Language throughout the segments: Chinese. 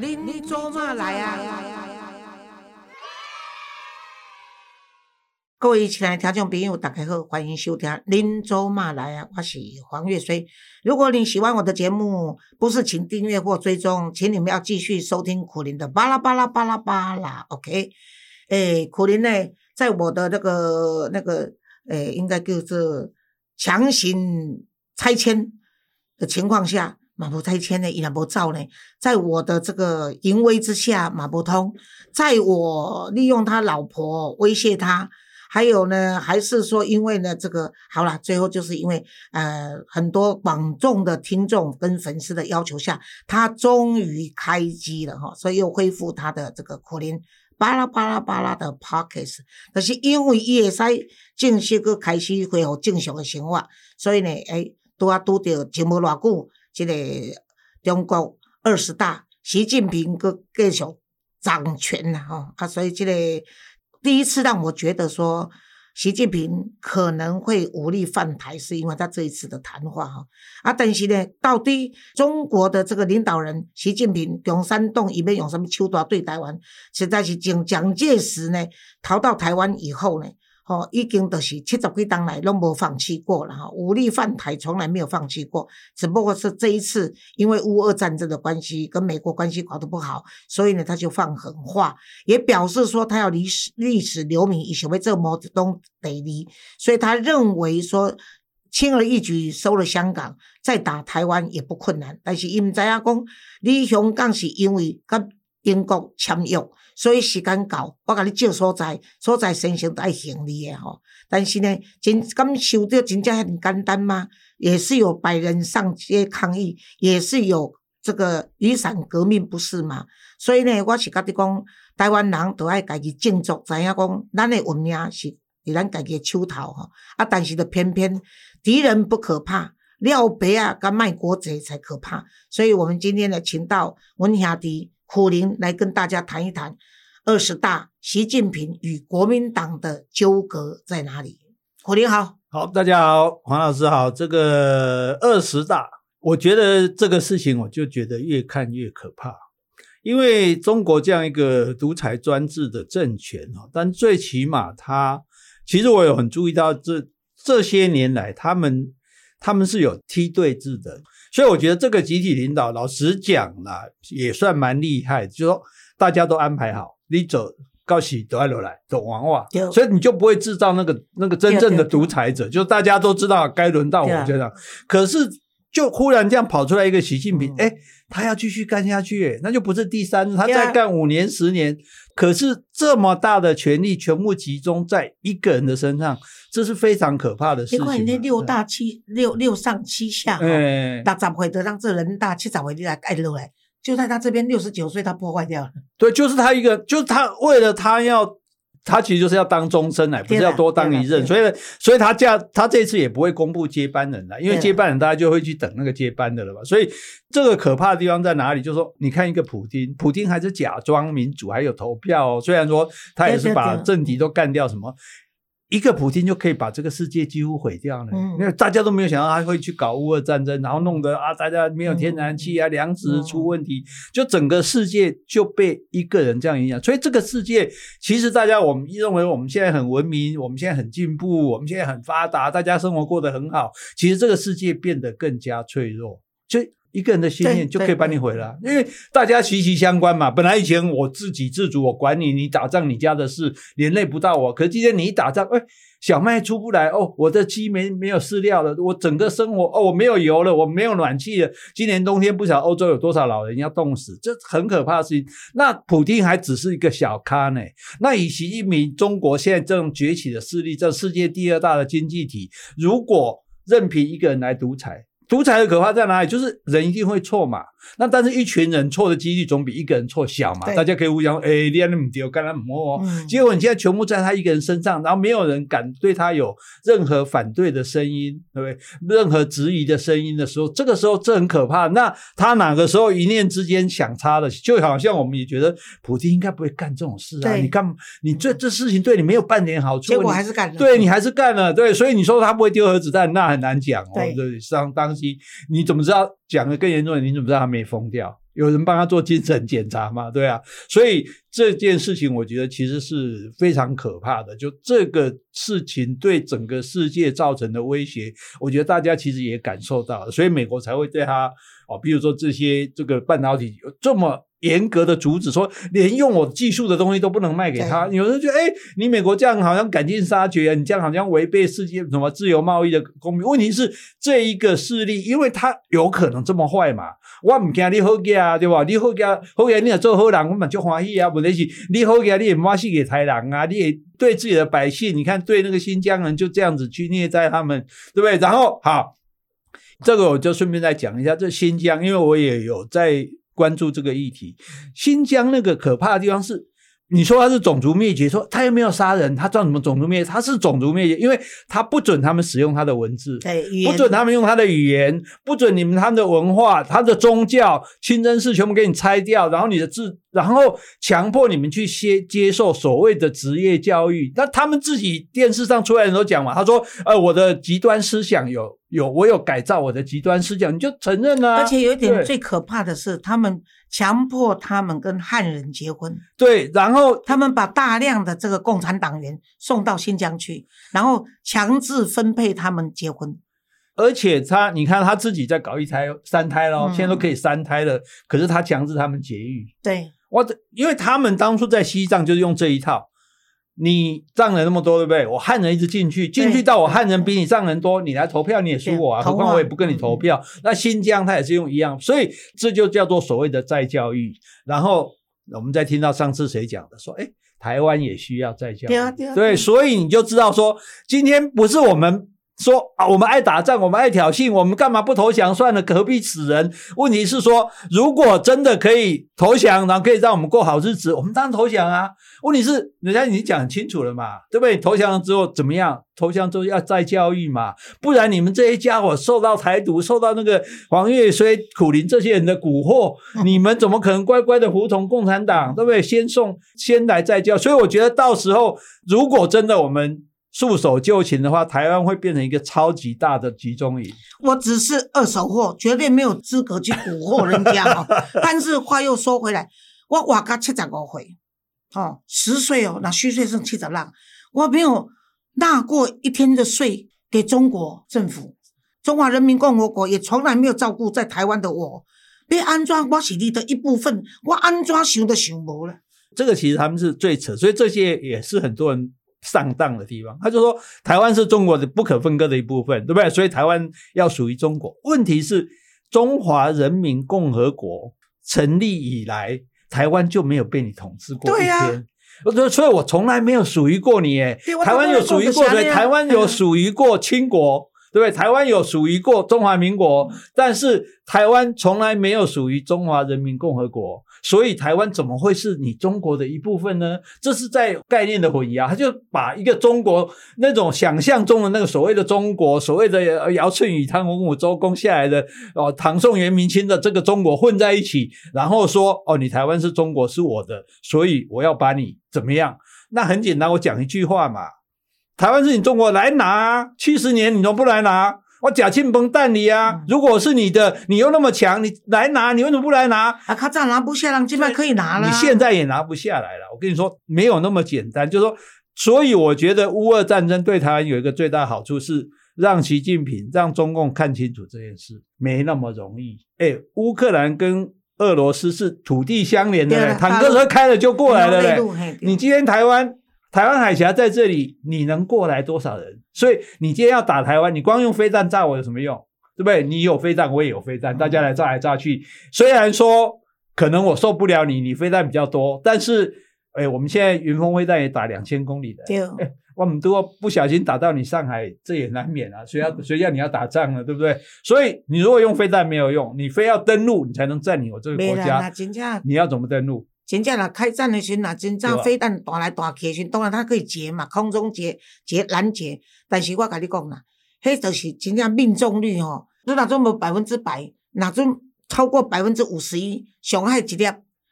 恁做嘛来啊？各位亲爱的听众朋友，大家好，欢迎收听《恁做嘛来啊》，我是黄月水。如果你喜欢我的节目，不是请订阅或追踪，请你们要继续收听苦林的巴拉巴拉巴拉巴拉。OK，诶，苦林呢，在我的那个那个诶，应该就是强行拆迁的情况下。马不拆迁呢，伊然不造呢，在我的这个淫威之下，马不通，在我利用他老婆威胁他，还有呢，还是说因为呢，这个好了，最后就是因为呃很多广众的听众跟粉丝的要求下，他终于开机了哈，所以又恢复他的这个苦林巴拉巴拉巴拉的 pockets，但是因为伊会使正式个开始恢复正常的生活，所以呢，诶，拄啊拄着就无偌久。这个中国二十大，习近平个继续掌权呐，吼啊，所以这个第一次让我觉得说，习近平可能会武力犯台，是因为他这一次的谈话哈啊，但是呢，到底中国的这个领导人习近平用煽动，以免用什么手段对台湾，实在是从蒋介石呢逃到台湾以后呢。哦，已经都是七十几当来拢无放弃过了哈，武力犯台从来没有放弃过，只不过是这一次因为乌俄战争的关系，跟美国关系搞得不好，所以呢他就放狠话，也表示说他要历史历史留名，以想为这毛泽东得离，所以他认为说轻而易举收了香港，再打台湾也不困难，但是伊唔知影讲，你香港是因为跟英国签约。所以时间到，我甲你借所在，所在先生都爱行李诶吼。但是呢，真感受到真正很简单吗？也是有百人上街抗议，也是有这个雨伞革命，不是吗？所以呢，我是甲你讲，台湾人都爱家己振作，知影讲咱的文明是伫咱家己的手头吼。啊，但是的偏偏敌人不可怕，廖白啊，跟卖国贼才可怕。所以我们今天呢，请到文兄弟。虎林来跟大家谈一谈二十大，习近平与国民党的纠葛在哪里？虎林好，好，大家好，黄老师好。这个二十大，我觉得这个事情，我就觉得越看越可怕，因为中国这样一个独裁专制的政权哦，但最起码他，其实我有很注意到这这些年来，他们他们是有梯队制的。所以我觉得这个集体领导，老实讲啦，也算蛮厉害。就说大家都安排好，你走高喜都爱罗来走王话，所以你就不会制造那个那个真正的独裁者。就大家都知道该轮到我这样，可是就忽然这样跑出来一个习近平，哎，他要继续干下去，那就不是第三，他再干五年十年。可是这么大的权力全部集中在一个人的身上。这是非常可怕的事情。你看那六大七六六上七下，哎，大十回得让这人大七十回你来盖楼来，就在他这边六十九岁，他破坏掉了。对，就是他一个，就是他为了他要，他其实就是要当终身来，不是要多当一任，所以所以他这样他这次也不会公布接班人了，因为接班人大家就会去等那个接班的了嘛。所以这个可怕的地方在哪里？就是说，你看一个普京，普京还是假装民主，还有投票，虽然说他也是把政敌都干掉什么。一个普京就可以把这个世界几乎毁掉了，因为大家都没有想到他会去搞乌俄战争，然后弄得啊，大家没有天然气啊，粮食出问题，就整个世界就被一个人这样影响。所以这个世界其实大家我们认为我们现在很文明，我们现在很进步，我们现在很发达，大家生活过得很好。其实这个世界变得更加脆弱，就。一个人的信念就可以把你毁了，因为大家息息相关嘛。本来以前我自给自足，我管你，你打仗你家的事连累不到我。可是今天你一打仗，哎，小麦出不来哦，我的鸡没没有饲料了，我整个生活哦，我没有油了，我没有暖气了。今年冬天不晓得欧洲有多少老人要冻死，这很可怕的事情。那普京还只是一个小咖呢。那以习近平中国现在这种崛起的势力，这世界第二大的经济体，如果任凭一个人来独裁。独裁的可怕在哪里？就是人一定会错嘛。那但是一群人错的几率总比一个人错小嘛。大家可以互相哎，你那么丢，干他摸。结果你现在全部在他一个人身上，然后没有人敢对他有任何反对的声音，对不对？任何质疑的声音的时候，这个时候这很可怕。那他哪个时候一念之间想差了，就好像我们也觉得普京应该不会干这种事啊。你干，你这这事情对你没有半点好处，结果还是干了。对你还是干了，对，所以你说他不会丢核子弹，那很难讲哦。对，当当你怎么知道？讲的更严重，你怎么知道他没疯掉？有人帮他做精神检查吗？对啊，所以这件事情我觉得其实是非常可怕的。就这个事情对整个世界造成的威胁，我觉得大家其实也感受到了，所以美国才会对他哦，比如说这些这个半导体有这么。严格的阻止，说连用我技术的东西都不能卖给他。有人觉得，哎，你美国这样好像赶尽杀绝啊，你这样好像违背世界什么自由贸易的公平。问题是这一个势力，因为他有可能这么坏嘛。我唔惊你好啊，对吧？你好家好家，你也做好人，我们就欢喜啊。问题是你好家，你也马戏给台人啊，你也对自己的百姓，你看对那个新疆人就这样子去虐待他们，对不对？然后好，这个我就顺便再讲一下，这新疆，因为我也有在。关注这个议题，新疆那个可怕的地方是，你说他是种族灭绝，说他又没有杀人，他叫什么种族灭绝？他是种族灭绝，因为他不准他们使用他的文字，不准他们用他的语言，不准你们他们的文化、他的宗教、清真寺全部给你拆掉，然后你的字。然后强迫你们去接接受所谓的职业教育，那他们自己电视上出来的都讲嘛，他说：“呃，我的极端思想有有，我有改造我的极端思想，你就承认啊。”而且有一点最可怕的是，他们强迫他们跟汉人结婚，对，然后他们把大量的这个共产党员送到新疆去，然后强制分配他们结婚。而且他，你看他自己在搞一胎、三胎了，现在都可以三胎了，可是他强制他们节育。对。我的，因为他们当初在西藏就是用这一套，你藏人那么多，对不对？我汉人一直进去，进去到我汉人比你藏人多，你来投票你也输我啊，何况我也不跟你投票。那新疆它也是用一样，所以这就叫做所谓的再教育。然后我们再听到上次谁讲的，说哎，台湾也需要再教育，对，所以你就知道说，今天不是我们。说啊，我们爱打仗，我们爱挑衅，我们干嘛不投降算了？何必死人？问题是说，如果真的可以投降，然后可以让我们过好日子，我们当然投降啊。问题是，人家已经讲清楚了嘛，对不对？投降了之后怎么样？投降之后要再教育嘛，不然你们这些家伙受到台独，受到那个黄岳虽、苦林这些人的蛊惑，你们怎么可能乖乖的服从共产党？对不对？先送，先来再教。所以我觉得到时候，如果真的我们。束手就擒的话，台湾会变成一个超级大的集中营。我只是二手货，绝对没有资格去蛊惑人家哦。但是话又说回来，我活到七十五岁，哦，十岁哦，那虚岁剩七十六，我没有纳过一天的税给中国政府，中华人民共和国也从来没有照顾在台湾的我。被安装，我是你的一部分，我安装想都想无了。这个其实他们是最扯，所以这些也是很多人。上当的地方，他就说台湾是中国的不可分割的一部分，对不对？所以台湾要属于中国。问题是中华人民共和国成立以来，台湾就没有被你统治过一天。我，所以我从来没有属于过你。诶，台湾有属于过对，台湾有属于过清国，对不对？台湾有属于过中华民国，但是台湾从来没有属于中华人民共和国。所以台湾怎么会是你中国的一部分呢？这是在概念的混淆，他就把一个中国那种想象中的那个所谓的中国，所谓的尧舜禹汤文武周公下来的哦，唐宋元明清的这个中国混在一起，然后说哦，你台湾是中国是我的，所以我要把你怎么样？那很简单，我讲一句话嘛，台湾是你中国来拿，七十年你都不来拿。我假庆崩蛋你啊！如果是你的，你又那么强，你来拿，你为什么不来拿？啊，他这样拿不下来，现在可以拿了。你现在也拿不下来了。我跟你说，没有那么简单。就是说，所以我觉得乌俄战争对台湾有一个最大好处是，让习近平、让中共看清楚这件事没那么容易。哎，乌克兰跟俄罗斯是土地相连的，坦克车开了就过来了嘞。你今天台湾。台湾海峡在这里，你能过来多少人？所以你今天要打台湾，你光用飞弹炸我有什么用？对不对？你有飞弹，我也有飞弹，大家来炸来炸去。虽然说可能我受不了你，你飞弹比较多，但是哎，我们现在云峰飞弹也打两千公里的，我们都不小心打到你上海，这也难免啊。谁要谁叫你要打仗了？对不对？所以你如果用飞弹没有用，你非要登陆，你才能占领我这个国家。你要怎么登陆？真正若，开战的时候，真正飞弹打来打去的时，当然它可以截嘛，空中截、截拦截。但是我甲你讲啦，迄就是真正命中率吼，你若准无百分之百，若准超过百分之五十一，上海一粒，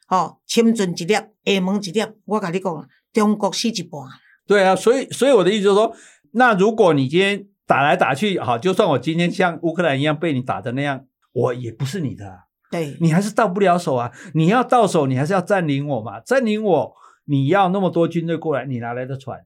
吼，深圳一粒，厦门一粒，我甲你讲啦，中国死一半。对啊，所以所以我的意思就是说，那如果你今天打来打去，好，就算我今天像乌克兰一样被你打的那样，我也不是你的。对，你还是到不了手啊！你要到手，你还是要占领我嘛？占领我，你要那么多军队过来，你哪来的船？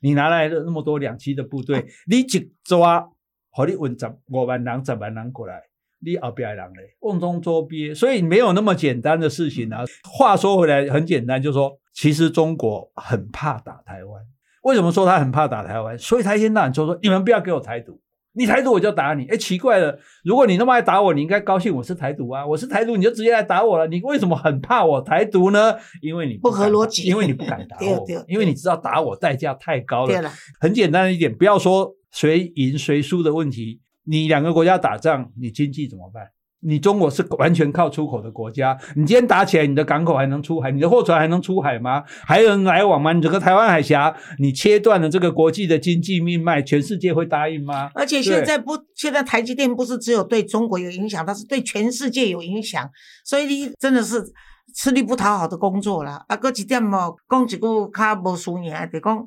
你哪来的那么多两栖的部队？你一抓，和你稳十五万人、十万人过来，你后边人嘞，瓮中捉鳖，所以没有那么简单的事情啊。话说回来，很简单，就是说，其实中国很怕打台湾。为什么说他很怕打台湾？所以他一天到晚就说：“你们不要给我台独，你台独我就打你。”哎，奇怪了，如果你那么爱打我，你应该高兴我是台独啊！我是台独，你就直接来打我了。你为什么很怕我台独呢？因为你不合逻辑，因为你不敢打我，因为你知道打我代价太高了。对了，很简单的一点，不要说谁赢谁输的问题，你两个国家打仗，你经济怎么办？你中国是完全靠出口的国家，你今天打起来，你的港口还能出海，你的货船还能出海吗？还有人来往吗？你整个台湾海峡，你切断了这个国际的经济命脉，全世界会答应吗？而且现在不，现在台积电不是只有对中国有影响，它是对全世界有影响，所以你真的是吃力不讨好的工作了。啊，搁一点哦，讲一句较无输赢，就讲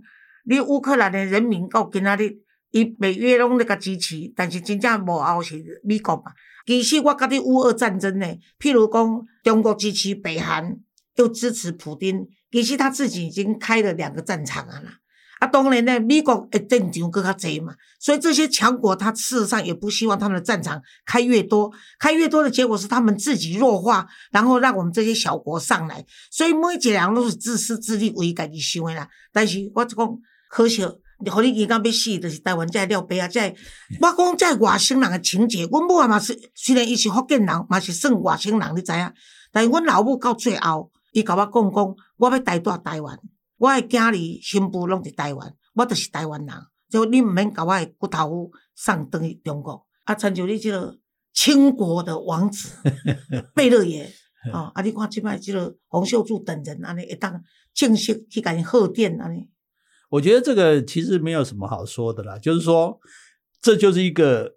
你乌克兰的人民到今仔日，伊北约拢在甲支持，但是真正幕后是美国嘛。其实我觉得乌俄战争呢，譬如讲中国支持北韩，又支持普京，其实他自己已经开了两个战场啊啦。啊，当然呢，美国诶战场更加多嘛，所以这些强国他事实上也不希望他们的战场开越多，开越多的结果是他们自己弱化，然后让我们这些小国上来。所以每一个人都是自私自利为家己想的啦。但是我讲可惜。你互你伊讲要死，就是台湾在了白啊！这我讲这外省人的情节，阮母啊嘛是，虽然伊是福建人，嘛是算外省人，你知影？但是阮老母到最后，伊甲我讲讲，我要待在台湾，我的囝儿、新妇拢伫台湾，我就是台湾人。就你毋免甲我的骨头送转去中国。啊，参像你即个清国的王子 贝勒爷，哦，啊，你看即摆即个洪秀柱等人安尼，会当正式去甲伊贺电安尼。我觉得这个其实没有什么好说的啦，就是说，这就是一个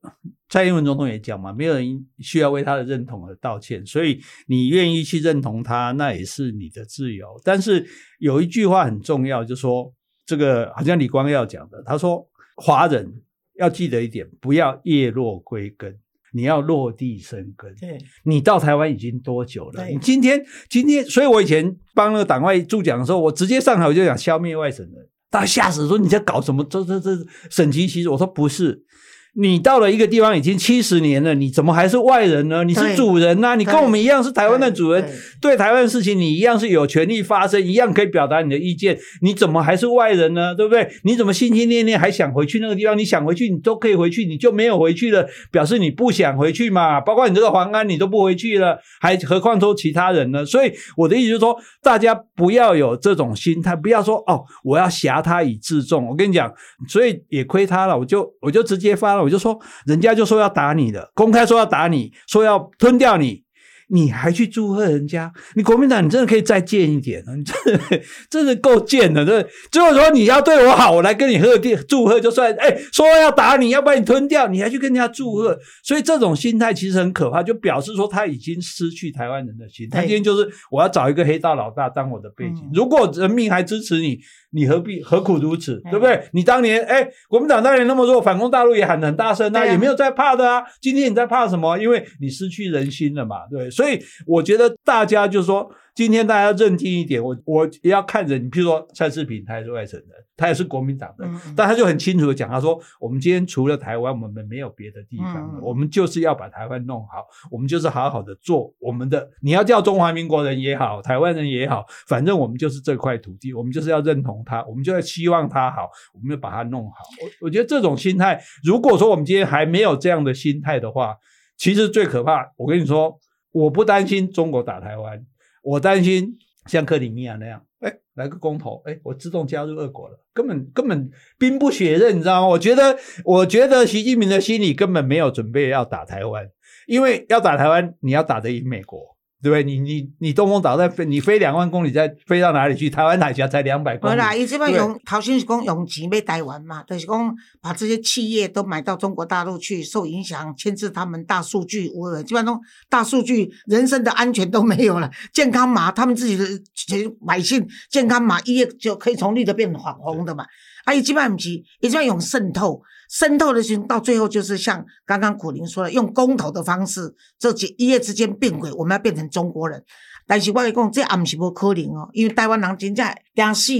蔡英文总统也讲嘛，没有人需要为他的认同而道歉，所以你愿意去认同他，那也是你的自由。但是有一句话很重要，就说这个好像李光耀讲的，他说华人要记得一点，不要叶落归根，你要落地生根。对，你到台湾已经多久了？你今天今天，所以我以前帮那个党外助讲的时候，我直接上台我就讲消灭外省人。大家吓死，说你在搞什么？这这这省级歧视？我说不是。你到了一个地方已经七十年了，你怎么还是外人呢？你是主人呐，你跟我们一样是台湾的主人，对台湾的事情你一样是有权利发声，一样可以表达你的意见。你怎么还是外人呢？对不对？你怎么心心念念还想回去那个地方？你想回去，你都可以回去，你就没有回去了，表示你不想回去嘛。包括你这个黄安，你都不回去了，还何况说其他人呢？所以我的意思就是说，大家不要有这种心态，不要说哦，我要挟他以自重。我跟你讲，所以也亏他了，我就我就直接发了，我就说。人家就说要打你的，公开说要打你，说要吞掉你。你还去祝贺人家？你国民党，你真的可以再贱一点你真的 真的够贱的。这最后说你要对我好，我来跟你贺电祝贺就算。哎，说要打你，要把你吞掉，你还去跟人家祝贺？所以这种心态其实很可怕，就表示说他已经失去台湾人的心。他今天就是我要找一个黑道老大当我的背景。如果人民还支持你，你何必何苦如此？对不对？你当年哎，国民党当年那么弱，反攻大陆也喊得很大声，啊也没有在怕的啊。今天你在怕什么？因为你失去人心了嘛，对。所以我觉得大家就说。今天大家认定一点，我我也要看着你，譬如说蔡世平，他也是外省人，他也是国民党的，但他就很清楚的讲，他说我们今天除了台湾，我们没有别的地方了，我们就是要把台湾弄好，我们就是好好的做我们的。你要叫中华民国人也好，台湾人也好，反正我们就是这块土地，我们就是要认同他，我们就要希望他好，我们要把它弄好。我我觉得这种心态，如果说我们今天还没有这样的心态的话，其实最可怕。我跟你说，我不担心中国打台湾。我担心像克里米亚那样，哎，来个公投，哎，我自动加入俄国了，根本根本兵不血刃，你知道吗？我觉得，我觉得习近平的心里根本没有准备要打台湾，因为要打台湾，你要打得赢美国。对不对？你你你东风岛在飞，你飞两万公里，再飞到哪里去？台湾海峡才两百公里。对啦，伊这边用头先是讲用钱买台湾嘛，就是讲把这些企业都买到中国大陆去，受影响，牵制他们大数据，我基本上大数据，人身的安全都没有了。健康码，他们自己的百姓健康码一夜就可以从绿的变黄红的嘛。啊，伊基本上不是，伊基本用渗透，渗透的时候到最后就是像刚刚苦林说的，用公投的方式，这几一夜之间变轨，我们要变成中国人。但是我来讲，这也毋是无可能哦，因为台湾人真正惊死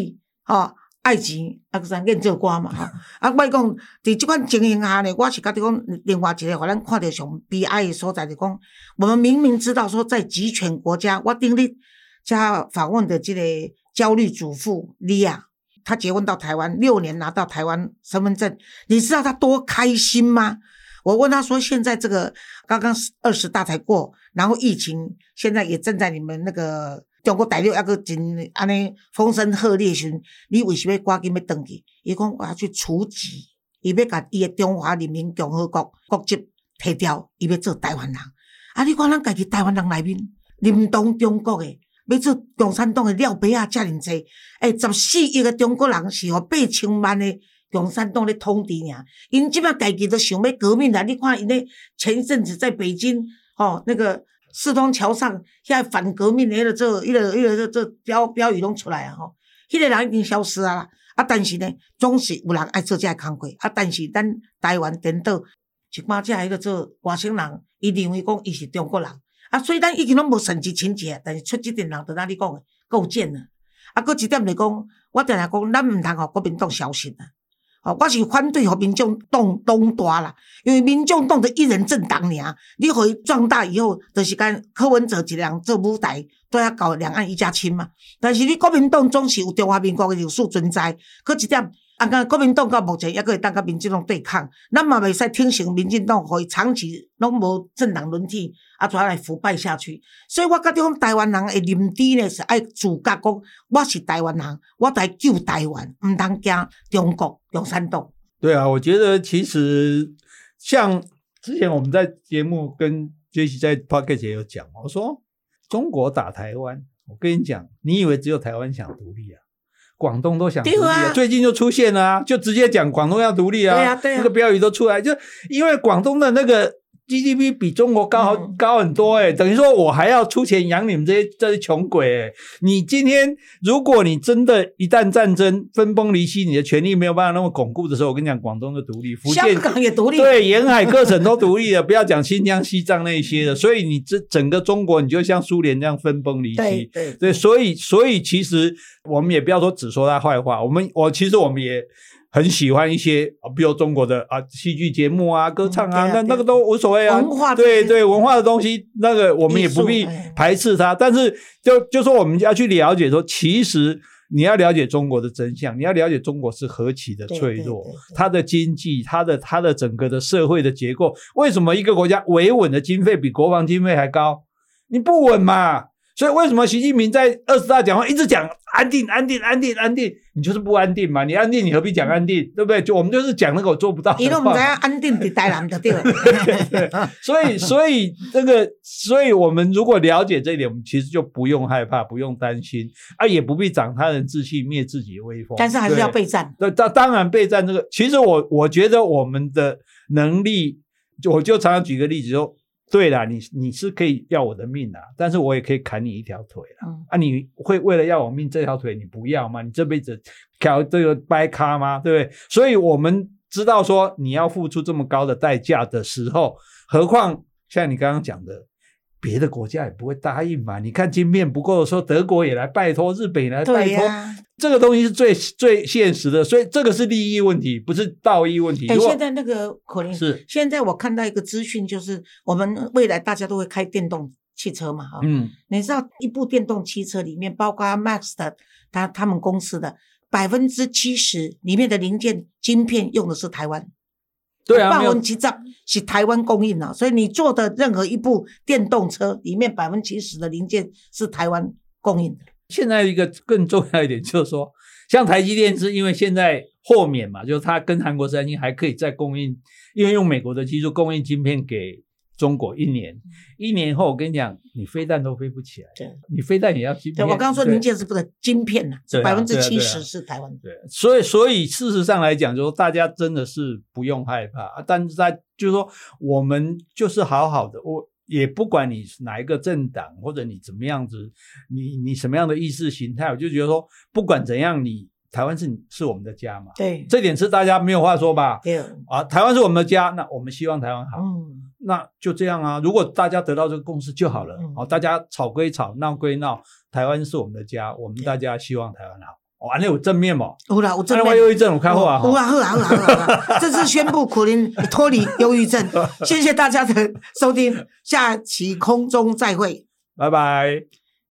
哦，爱情啊，个啥愿做官嘛吼。啊，我 讲在即款情形下呢，我是觉得讲另外一个，互咱看到上悲哀的所在，就讲我们明明知道说在集权国家，我顶日加访问的这个焦虑主妇莉亚，他结婚到台湾六年，拿到台湾身份证，你知道他多开心吗？我问他说，现在这个刚刚二十大才过。然后疫情现在也正在你们那个中国大陆那个真安尼风声鹤唳时，你为什么赶紧要登去？伊讲我要去除籍，伊要甲伊的中华人民共和国国籍摕掉，伊要做台湾人。啊，你看咱家己台湾人内面，认同中国的，要做共产党诶廖白啊，遮尔济，诶，十四亿个中国人是互八千万诶共产党咧统治尔。因即摆家己都想要革命啦，你看因咧前一阵子在北京。哦，那个四通桥上遐反革命的这、一个、一个做标标语拢出来啊！吼，迄个人已经消失啊啦。啊，但是呢，总是有人爱做这工课。啊，但是咱台湾颠倒，一般这迄个做外省人，伊认为讲伊是中国人。啊，所以咱已经拢无省级情节，但是出即点人，就哪你讲的构建了。啊，搁一点来讲，我定来讲，咱毋通互国民党消失啊。哦，我是反对互民众党当大啦，因为民众党的一人政党尔，你互伊壮大以后，就是跟柯文哲一人做舞台，都要搞两岸一家亲嘛。但是你国民党总是有中华民国的历史存在，搁一点。啊，个国民党到目前还可以当甲民进党对抗，咱嘛袂使听信民进党，可以长期拢无政党轮替，啊，怎来腐败下去？所以我觉得讲台湾人会认知呢，是爱自觉讲我是台湾人，我在救台湾，毋通惊中国共产党。对啊，我觉得其实像之前我们在节目跟杰西在 p o c k e t 也有讲，我说中国打台湾，我跟你讲，你以为只有台湾想独立啊？广东都想独立，最近就出现了啊，就直接讲广东要独立啊，对啊，对啊，那个标语都出来，就因为广东的那个。GDP 比中国高好高很多哎，等于说我还要出钱养你们这些这些穷鬼哎！你今天如果你真的一旦战争分崩离析，你的权力没有办法那么巩固的时候，我跟你讲，广东的独立，福建香港也独立，对，沿海各省都独立了，不要讲新疆、西藏那些的。所以你这整个中国，你就像苏联这样分崩离析。对对对，所以所以其实我们也不要说只说他坏话，我们我其实我们也。很喜欢一些啊，比如中国的啊戏剧节目啊、歌唱啊，那那个都无所谓啊。文化对对文化的东西，那个我们也不必排斥它。但是就就说我们要去了解说，其实你要了解中国的真相，你要了解中国是何其的脆弱，它的经济、它的它的整个的社会的结构，为什么一个国家维稳的经费比国防经费还高？你不稳嘛？所以为什么习近平在二十大讲话一直讲安定、安定、安定、安定？你就是不安定嘛？你安定，你何必讲安定？对不对？就我们就是讲那个我做不到。因为我们要安定的台南的 对。所以，所以这个，所以我们如果了解这一点，我们其实就不用害怕，不用担心啊，也不必长他人志气，灭自己威风。但是还是要备战。对，当当然备战这个，其实我我觉得我们的能力，就我就常常举个例子说。对啦，你你是可以要我的命啊，但是我也可以砍你一条腿了。啊，你会为了要我命这条腿你不要吗？你这辈子挑这个掰咖吗？对不对？所以我们知道说你要付出这么高的代价的时候，何况像你刚刚讲的。别的国家也不会答应嘛？你看晶片不够的时候，德国也来拜托，日本也来拜托，这个东西是最最现实的，所以这个是利益问题，不是道义问题。哎，现在那个可能是现在我看到一个资讯，就是我们未来大家都会开电动汽车嘛，哈，嗯，你知道一部电动汽车里面，包括 Max 的他他们公司的百分之七十里面的零件晶片用的是台湾。对啊，百分之七十是台湾供应的，所以你做的任何一部电动车里面百分之七十的零件是台湾供应的。现在一个更重要一点就是说，像台积电是因为现在豁免嘛，就是它跟韩国三星还可以再供应，因为用美国的技术供应晶片给。中国一年，一年后我跟你讲，你飞弹都飞不起来。对，你飞弹也要芯片。对，我刚刚说零件是不是晶片啊？百分之七十是台湾。对，所以所以事实上来讲，就说大家真的是不用害怕，但是在就是说，我们就是好好的，我也不管你哪一个政党或者你怎么样子，你你什么样的意识形态，我就觉得说，不管怎样，你台湾是是我们的家嘛，对，这点是大家没有话说吧？对，啊，台湾是我们的家，那我们希望台湾好，嗯，那就这样啊。如果大家得到这个共识就好了嗯，哦，大家吵归吵，闹归闹，台湾是我们的家，我们大家希望台湾好。哇，那有正面嘛？有啦，有正那面我忧郁症，我看后啊，好啊，好啊，好啊，好啊！好啊这次宣布苦林脱离忧郁症，谢谢大家的收听，下期空中再会。拜拜。